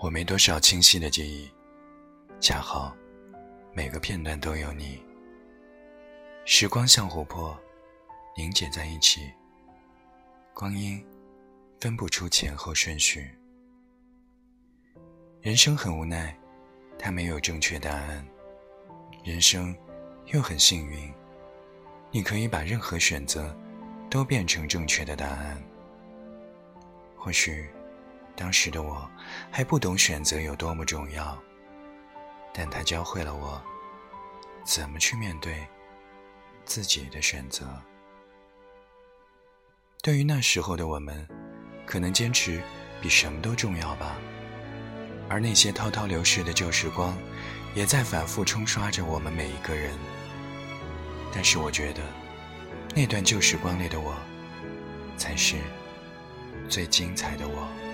我没多少清晰的记忆，恰好每个片段都有你。时光像琥珀，凝结在一起。光阴分不出前后顺序。人生很无奈，它没有正确答案。人生又很幸运，你可以把任何选择都变成正确的答案。或许。当时的我还不懂选择有多么重要，但它教会了我怎么去面对自己的选择。对于那时候的我们，可能坚持比什么都重要吧。而那些滔滔流逝的旧时光，也在反复冲刷着我们每一个人。但是我觉得，那段旧时光里的我，才是最精彩的我。